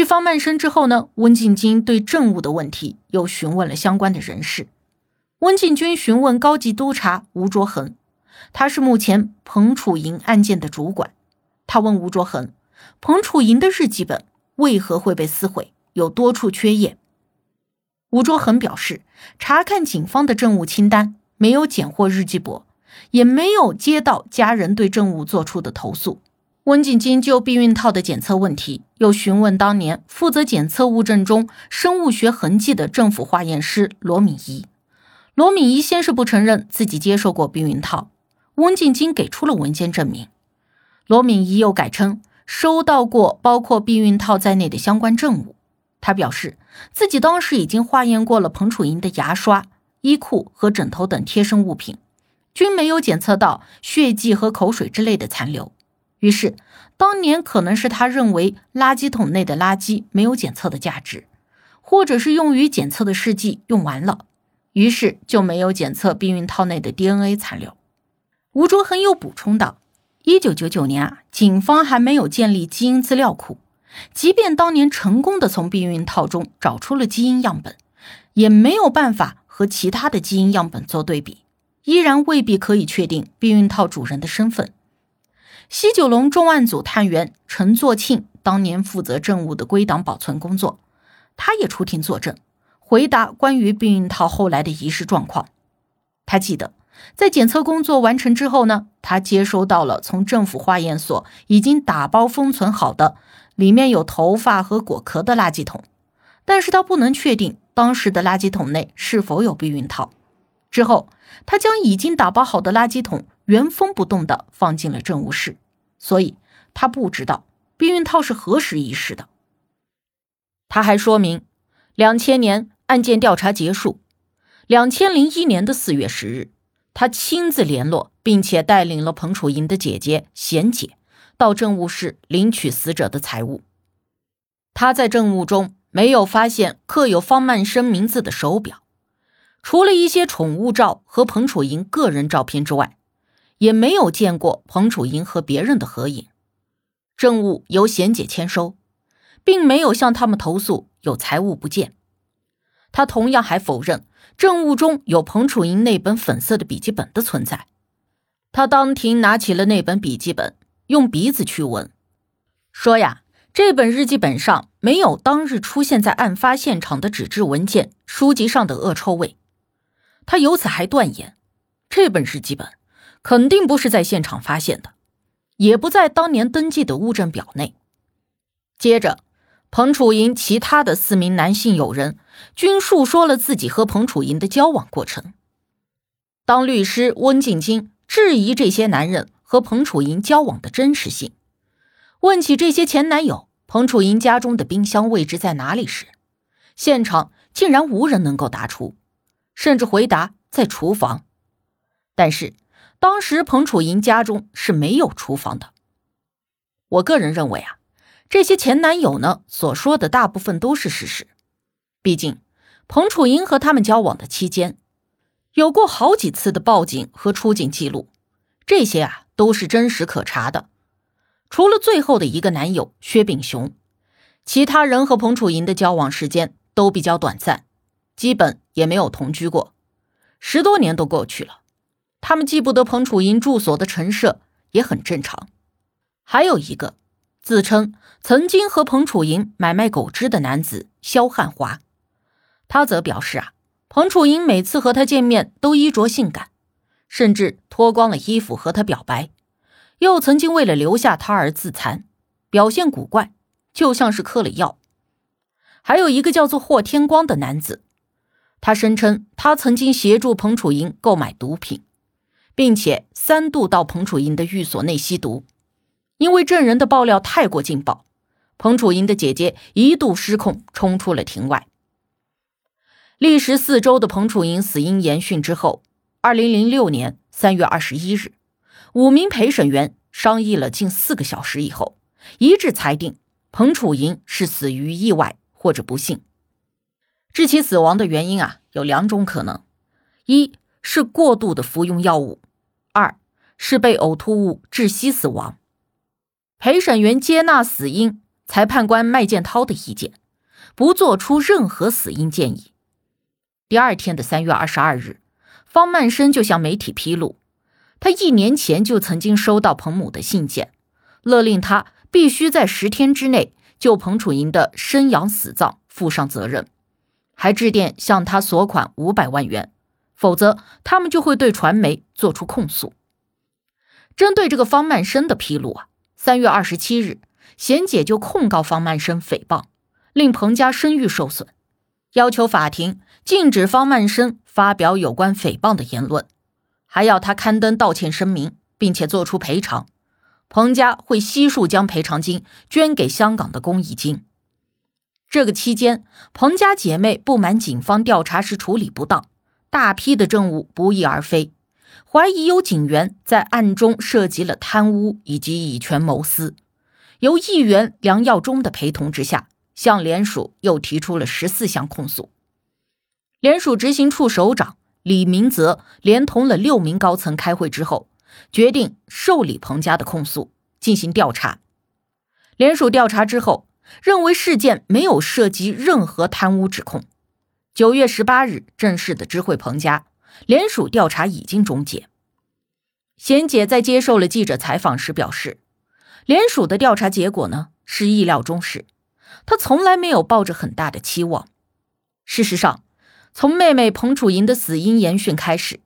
据方曼生之后呢，温静军对政务的问题又询问了相关的人士。温静军询问高级督察吴卓恒，他是目前彭楚莹案件的主管。他问吴卓恒，彭楚莹的日记本为何会被撕毁，有多处缺页。吴卓恒表示，查看警方的政务清单，没有检获日记簿，也没有接到家人对政务做出的投诉。温景金就避孕套的检测问题，又询问当年负责检测物证中生物学痕迹的政府化验师罗敏仪。罗敏仪先是不承认自己接受过避孕套，温景金给出了文件证明。罗敏仪又改称收到过包括避孕套在内的相关证物。他表示自己当时已经化验过了彭楚莹的牙刷、衣裤和枕头等贴身物品，均没有检测到血迹和口水之类的残留。于是，当年可能是他认为垃圾桶内的垃圾没有检测的价值，或者是用于检测的试剂用完了，于是就没有检测避孕套内的 DNA 残留。吴卓恒又补充道：“一九九九年啊，警方还没有建立基因资料库，即便当年成功的从避孕套中找出了基因样本，也没有办法和其他的基因样本做对比，依然未必可以确定避孕套主人的身份。”西九龙重案组探员陈作庆当年负责证物的归档保存工作，他也出庭作证，回答关于避孕套后来的遗失状况。他记得，在检测工作完成之后呢，他接收到了从政府化验所已经打包封存好的里面有头发和果壳的垃圾桶，但是他不能确定当时的垃圾桶内是否有避孕套。之后，他将已经打包好的垃圾桶原封不动地放进了政务室，所以他不知道避孕套是何时遗失的。他还说明，两千年案件调查结束，两千零一年的四月十日，他亲自联络并且带领了彭楚莹的姐姐贤姐到政务室领取死者的财物。他在证物中没有发现刻有方曼生名字的手表。除了一些宠物照和彭楚莹个人照片之外，也没有见过彭楚莹和别人的合影。证物由贤姐签收，并没有向他们投诉有财物不见。他同样还否认证物中有彭楚莹那本粉色的笔记本的存在。他当庭拿起了那本笔记本，用鼻子去闻，说呀。这本日记本上没有当日出现在案发现场的纸质文件、书籍上的恶臭味。他由此还断言，这本日记本肯定不是在现场发现的，也不在当年登记的物证表内。接着，彭楚莹其他的四名男性友人均述说了自己和彭楚莹的交往过程。当律师温静金质疑这些男人和彭楚莹交往的真实性，问起这些前男友彭楚莹家中的冰箱位置在哪里时，现场竟然无人能够答出。甚至回答在厨房，但是当时彭楚莹家中是没有厨房的。我个人认为啊，这些前男友呢所说的大部分都是事实。毕竟彭楚莹和他们交往的期间，有过好几次的报警和出警记录，这些啊都是真实可查的。除了最后的一个男友薛炳雄，其他人和彭楚莹的交往时间都比较短暂。基本也没有同居过，十多年都过去了，他们记不得彭楚莹住所的陈设也很正常。还有一个自称曾经和彭楚莹买卖狗只的男子肖汉华，他则表示啊，彭楚莹每次和他见面都衣着性感，甚至脱光了衣服和他表白，又曾经为了留下他而自残，表现古怪，就像是嗑了药。还有一个叫做霍天光的男子。他声称，他曾经协助彭楚莹购买毒品，并且三度到彭楚莹的寓所内吸毒。因为证人的爆料太过劲爆，彭楚莹的姐姐一度失控，冲出了庭外。历时四周的彭楚莹死因研讯之后，二零零六年三月二十一日，五名陪审员商议了近四个小时以后，一致裁定彭楚莹是死于意外或者不幸。致其死亡的原因啊，有两种可能：一是过度的服用药物，是被呕吐物窒息死亡。陪审员接纳死因裁判官麦建涛的意见，不做出任何死因建议。第二天的三月二十二日，方曼生就向媒体披露，他一年前就曾经收到彭母的信件，勒令他必须在十天之内就彭楚莹的生养死葬负上责任，还致电向他索款五百万元，否则他们就会对传媒做出控诉。针对这个方曼生的披露啊，三月二十七日，贤姐就控告方曼生诽谤，令彭家声誉受损。要求法庭禁止方曼生发表有关诽谤的言论，还要他刊登道歉声明，并且作出赔偿。彭家会悉数将赔偿金捐给香港的公益金。这个期间，彭家姐妹不满警方调查时处理不当，大批的证物不翼而飞，怀疑有警员在暗中涉及了贪污以及以权谋私。由议员梁耀忠的陪同之下。向联署又提出了十四项控诉。联署执行处首长李明泽连同了六名高层开会之后，决定受理彭家的控诉，进行调查。联署调查之后，认为事件没有涉及任何贪污指控。九月十八日正式的知会彭家，联署调查已经终结。贤姐在接受了记者采访时表示，联署的调查结果呢是意料中事。她从来没有抱着很大的期望。事实上，从妹妹彭楚莹的死因研讯开始，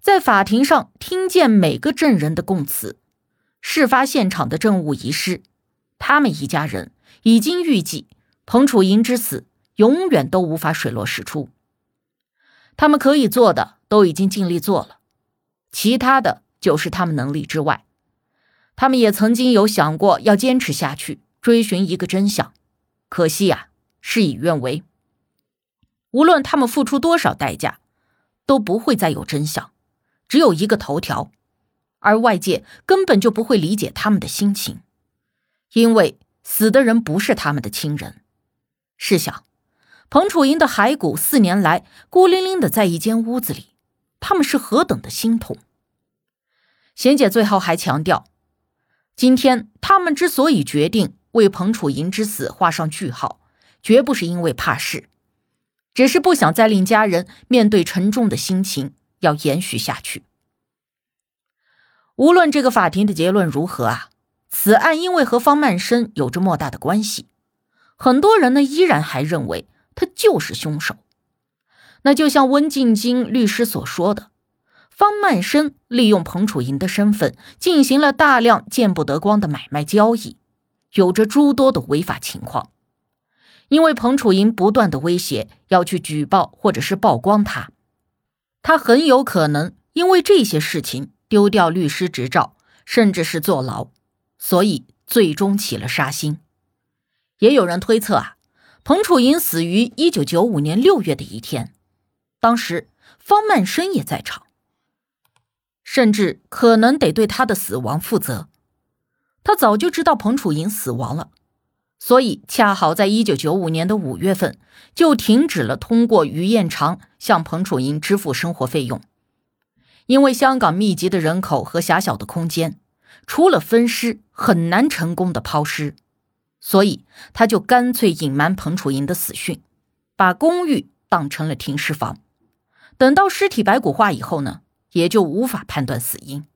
在法庭上听见每个证人的供词，事发现场的证物遗失，他们一家人已经预计彭楚莹之死永远都无法水落石出。他们可以做的都已经尽力做了，其他的就是他们能力之外。他们也曾经有想过要坚持下去，追寻一个真相。可惜呀，事与愿违。无论他们付出多少代价，都不会再有真相，只有一个头条，而外界根本就不会理解他们的心情，因为死的人不是他们的亲人。试想，彭楚莹的骸骨四年来孤零零的在一间屋子里，他们是何等的心痛。贤姐最后还强调，今天他们之所以决定。为彭楚莹之死画上句号，绝不是因为怕事，只是不想再令家人面对沉重的心情要延续下去。无论这个法庭的结论如何啊，此案因为和方曼生有着莫大的关系，很多人呢依然还认为他就是凶手。那就像温静晶律师所说的，方曼生利用彭楚莹的身份进行了大量见不得光的买卖交易。有着诸多的违法情况，因为彭楚莹不断的威胁要去举报或者是曝光他，他很有可能因为这些事情丢掉律师执照，甚至是坐牢，所以最终起了杀心。也有人推测啊，彭楚莹死于一九九五年六月的一天，当时方曼生也在场，甚至可能得对他的死亡负责。他早就知道彭楚莹死亡了，所以恰好在一九九五年的五月份就停止了通过于彦长向彭楚莹支付生活费用。因为香港密集的人口和狭小的空间，除了分尸很难成功的抛尸，所以他就干脆隐瞒彭楚莹的死讯，把公寓当成了停尸房。等到尸体白骨化以后呢，也就无法判断死因。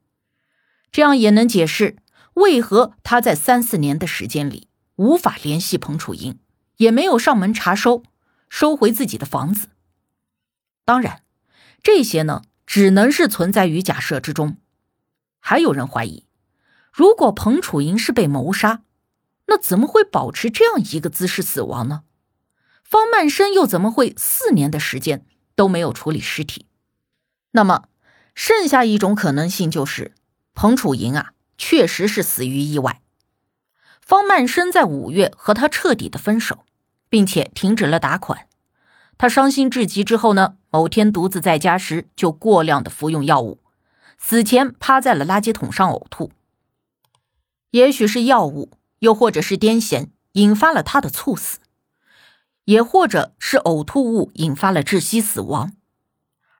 这样也能解释。为何他在三四年的时间里无法联系彭楚英，也没有上门查收，收回自己的房子？当然，这些呢，只能是存在于假设之中。还有人怀疑，如果彭楚英是被谋杀，那怎么会保持这样一个姿势死亡呢？方曼生又怎么会四年的时间都没有处理尸体？那么，剩下一种可能性就是，彭楚莹啊。确实是死于意外。方曼生在五月和他彻底的分手，并且停止了打款。他伤心至极之后呢，某天独自在家时就过量的服用药物，死前趴在了垃圾桶上呕吐。也许是药物，又或者是癫痫引发了他的猝死，也或者是呕吐物引发了窒息死亡。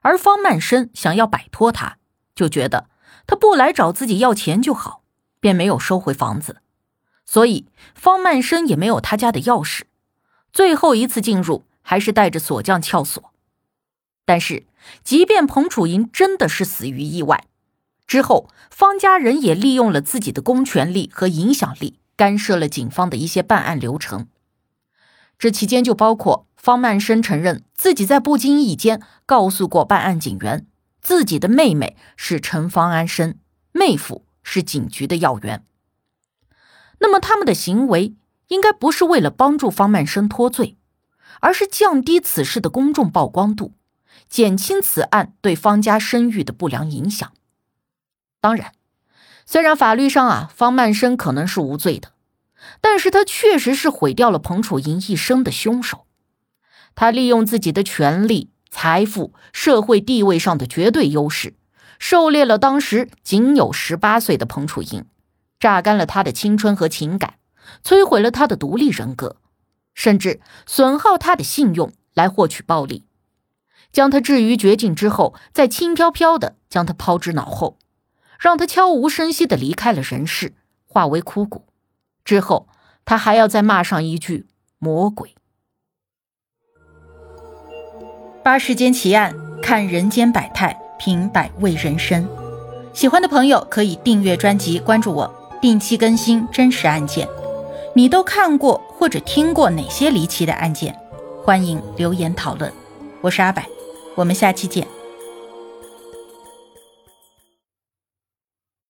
而方曼生想要摆脱他，就觉得他不来找自己要钱就好，便没有收回房子，所以方曼生也没有他家的钥匙。最后一次进入。还是带着锁匠撬锁，但是即便彭楚莹真的是死于意外，之后方家人也利用了自己的公权力和影响力，干涉了警方的一些办案流程。这期间就包括方曼生承认自己在不经意间告诉过办案警员，自己的妹妹是陈方安生，妹夫是警局的要员。那么他们的行为应该不是为了帮助方曼生脱罪。而是降低此事的公众曝光度，减轻此案对方家声誉的不良影响。当然，虽然法律上啊方曼生可能是无罪的，但是他确实是毁掉了彭楚莹一生的凶手。他利用自己的权力、财富、社会地位上的绝对优势，狩猎了当时仅有十八岁的彭楚莹，榨干了他的青春和情感，摧毁了他的独立人格。甚至损耗他的信用来获取暴利，将他置于绝境之后，再轻飘飘的将他抛之脑后，让他悄无声息的离开了人世，化为枯骨。之后，他还要再骂上一句“魔鬼”。八世间奇案，看人间百态，品百味人生。喜欢的朋友可以订阅专辑，关注我，定期更新真实案件。你都看过或者听过哪些离奇的案件？欢迎留言讨论。我是阿柏，我们下期见。